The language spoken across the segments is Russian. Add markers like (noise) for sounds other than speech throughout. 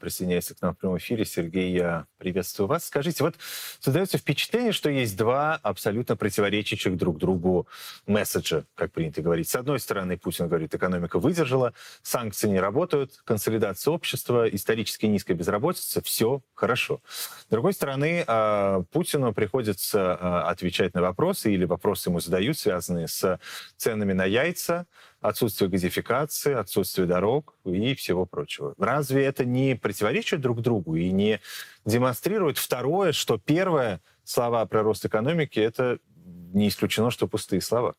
присоединяется к нам в прямом эфире. Сергей, я приветствую вас. Скажите, вот создается впечатление, что есть два абсолютно противоречащих друг другу месседжа, как принято говорить. С одной стороны, Путин говорит, экономика выдержала, санкции не работают, консолидация общества, исторически низкая безработица, все хорошо. С другой стороны, а, Путину приходится а, отвечать на вопросы, или вопросы ему задают, связанные с ценами на яйца, отсутствие газификации, отсутствие дорог и всего прочего. Разве это не противоречит друг другу и не демонстрирует второе, что первое, слова про рост экономики, это не исключено, что пустые слова?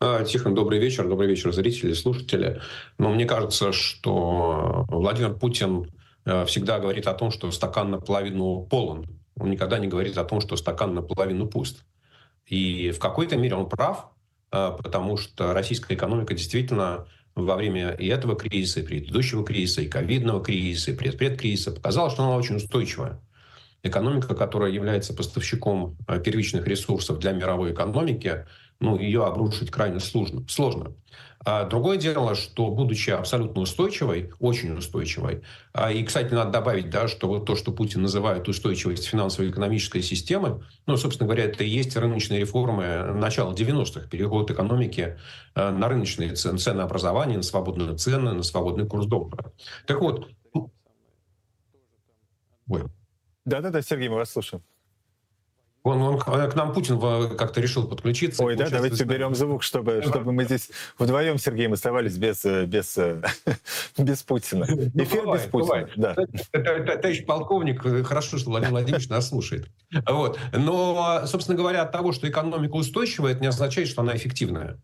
А, Тихон, добрый вечер. Добрый вечер, зрители, слушатели. Но мне кажется, что Владимир Путин э, всегда говорит о том, что стакан наполовину полон. Он никогда не говорит о том, что стакан наполовину пуст. И в какой-то мере он прав, а, потому что российская экономика действительно во время и этого кризиса, и предыдущего кризиса, и ковидного кризиса, и предпредкризиса показала, что она очень устойчивая. Экономика, которая является поставщиком а, первичных ресурсов для мировой экономики, ну, ее обрушить крайне сложно. сложно. А другое дело, что будучи абсолютно устойчивой, очень устойчивой, а, и, кстати, надо добавить, да, что вот то, что Путин называет устойчивость финансово-экономической системы, ну, собственно говоря, это и есть рыночные реформы начала 90-х, переход экономики а, на рыночные цены, ценообразование, на свободные цены, на свободный курс доллара. Так вот, Ой. Да-да-да, Сергей, мы вас слушаем. Он, он к нам Путин как-то решил подключиться. Ой, да, давайте берем звук, чтобы, чтобы мы здесь вдвоем, Сергей, мы оставались без, без, (laughs) без Путина. Ну, Эфир бывает, без Путина. Да. Товарищ полковник, хорошо, что Владимир Владимирович нас слушает. Вот. Но, собственно говоря, от того, что экономика устойчивая, это не означает, что она эффективная.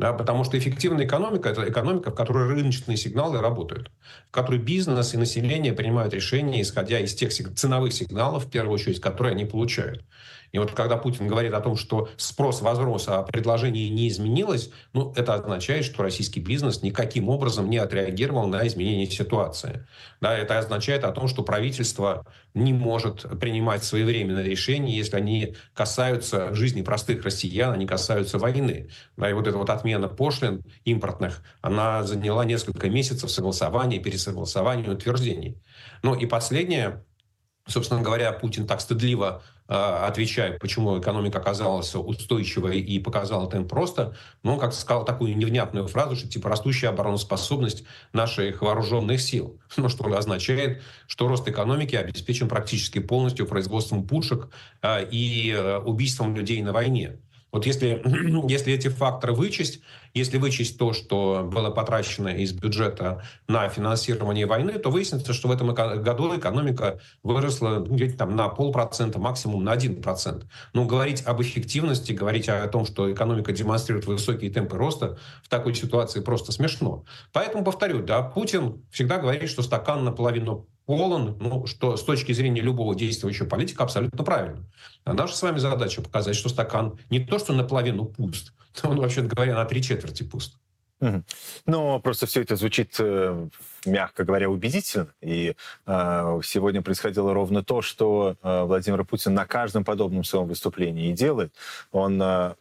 Да, потому что эффективная экономика – это экономика, в которой рыночные сигналы работают, в которой бизнес и население принимают решения, исходя из тех ценовых сигналов, в первую очередь, которые они получают. И вот когда Путин говорит о том, что спрос возрос, а предложение не изменилось, ну, это означает, что российский бизнес никаким образом не отреагировал на изменение ситуации. Да, это означает о том, что правительство не может принимать своевременные решения, если они касаются жизни простых россиян, они касаются войны. Да, и вот эта вот отмена пошлин импортных, она заняла несколько месяцев согласования, пересогласования, утверждений. Ну и последнее, собственно говоря, Путин так стыдливо отвечая, почему экономика оказалась устойчивой и показала темп просто, но он как сказал такую невнятную фразу, что типа растущая обороноспособность наших вооруженных сил. (laughs) Ну, что означает, что рост экономики обеспечен практически полностью производством пушек а, и э, убийством людей на войне. Вот если, (clears throat) если эти факторы вычесть, если вычесть то, что было потрачено из бюджета на финансирование войны, то выяснится, что в этом году экономика выросла ну, где-то там на полпроцента, максимум на один процент. Но говорить об эффективности, говорить о том, что экономика демонстрирует высокие темпы роста, в такой ситуации просто смешно. Поэтому повторю, да, Путин всегда говорит, что стакан наполовину полон, ну, что с точки зрения любого действующего политика абсолютно правильно. А наша с вами задача показать, что стакан не то, что наполовину пуст, (laughs) он, вообще говоря, на три четверти пуст. Но просто все это звучит, э, мягко говоря, убедительно. И э, сегодня происходило ровно то, что э, Владимир Путин на каждом подобном своем выступлении и делает. Он э,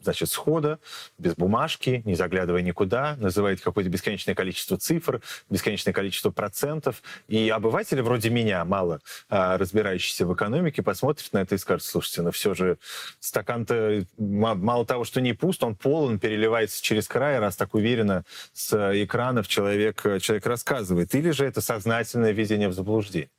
значит, схода, без бумажки, не заглядывая никуда, называет какое-то бесконечное количество цифр, бесконечное количество процентов. И обыватели вроде меня, мало а, разбирающиеся в экономике, посмотрят на это и скажут, слушайте, ну все же стакан-то мало того, что не пуст, он полон, переливается через край, раз так уверенно с экранов человек, человек рассказывает. Или же это сознательное введение в заблуждение?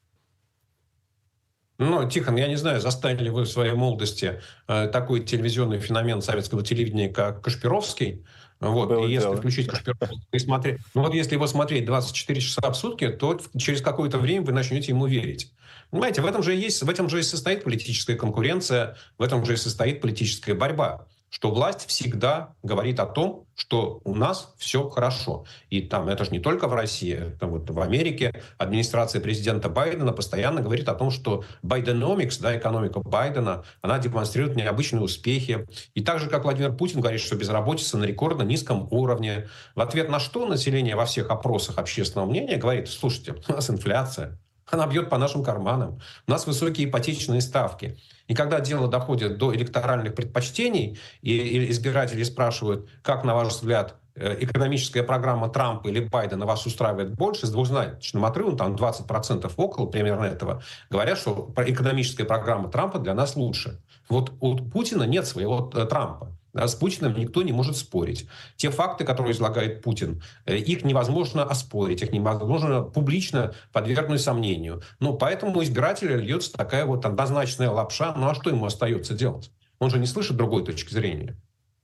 Ну, Тихон, я не знаю, застали ли вы в своей молодости э, такой телевизионный феномен советского телевидения, как Кашпировский. Вот, Было и если дело. включить Кашпировского и смотреть... Ну, вот если его смотреть 24 часа в сутки, то через какое-то время вы начнете ему верить. Понимаете, в этом же есть, в этом же и состоит политическая конкуренция, в этом же и состоит политическая борьба что власть всегда говорит о том, что у нас все хорошо. И там это же не только в России, это вот в Америке администрация президента Байдена постоянно говорит о том, что Байденомикс, да, экономика Байдена, она демонстрирует необычные успехи. И так же, как Владимир Путин говорит, что безработица на рекордно низком уровне. В ответ на что население во всех опросах общественного мнения говорит, слушайте, у нас инфляция, она бьет по нашим карманам. У нас высокие ипотечные ставки. И когда дело доходит до электоральных предпочтений, и избиратели спрашивают, как, на ваш взгляд, э, экономическая программа Трампа или Байдена вас устраивает больше, с двухзначным отрывом, там 20% около примерно этого, говорят, что экономическая программа Трампа для нас лучше. Вот у Путина нет своего э, Трампа. С Путиным никто не может спорить. Те факты, которые излагает Путин, э, их невозможно оспорить, их невозможно публично подвергнуть сомнению. Но поэтому избирателю льется такая вот однозначная лапша. Ну а что ему остается делать? Он же не слышит другой точки зрения.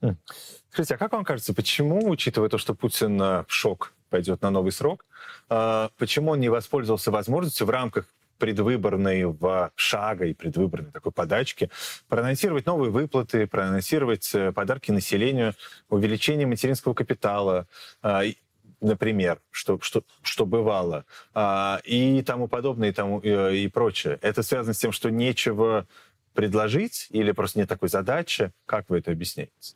Хм. Скажите, а как вам кажется, почему, учитывая то, что Путин в шок пойдет на новый срок, а, почему он не воспользовался возможностью в рамках предвыборной в шага и предвыборной такой подачки, проанонсировать новые выплаты, проанонсировать э, подарки населению, увеличение материнского капитала, а, например, что, что, что бывало, а, и тому подобное, и, тому, и, и прочее. Это связано с тем, что нечего предложить или просто нет такой задачи? Как вы это объясняете?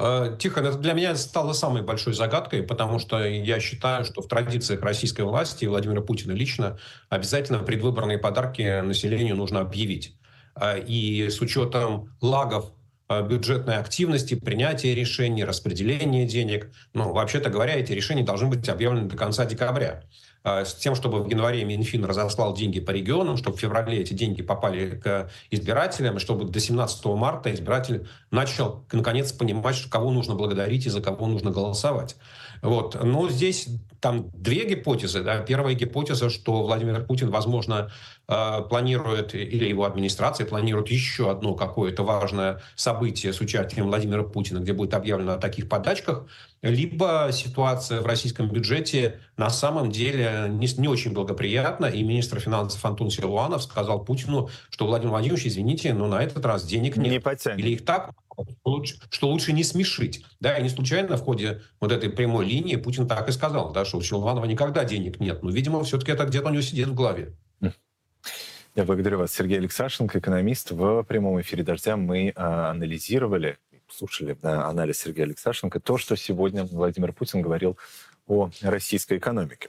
Э, Тихо, это для меня стало самой большой загадкой, потому что я считаю, что в традициях российской власти и Владимира Путина лично обязательно предвыборные подарки населению нужно объявить. Э, и с учетом лагов э, бюджетной активности, принятия решений, распределения денег, ну, вообще-то говоря, эти решения должны быть объявлены до конца декабря. А, с тем, чтобы в январе Минфин разослал деньги по регионам, чтобы в феврале эти деньги попали к избирателям, и чтобы до 17 марта избиратель начал, наконец, понимать, кого нужно благодарить и за кого нужно голосовать. Вот. Но здесь там две гипотезы. Да. Первая гипотеза, что Владимир Путин, возможно, э, планирует, или его администрация планирует еще одно какое-то важное событие с участием Владимира Путина, где будет объявлено о таких подачках, либо ситуация в российском бюджете на самом деле не, не очень благоприятна, и министр финансов Антон Силуанов сказал Путину, что Владимир Владимирович, извините, но на этот раз денег нет. Не потянет. Или их так что лучше не смешить. Да, и не случайно в ходе вот этой прямой линии Путин так и сказал, да, что у Силуанова никогда денег нет. Но, видимо, все-таки это где-то у него сидит в голове. Я благодарю вас, Сергей Алексашенко, экономист. В прямом эфире «Дождя» мы а, анализировали, слушали да, анализ Сергея Алексашенко, то, что сегодня Владимир Путин говорил о российской экономике.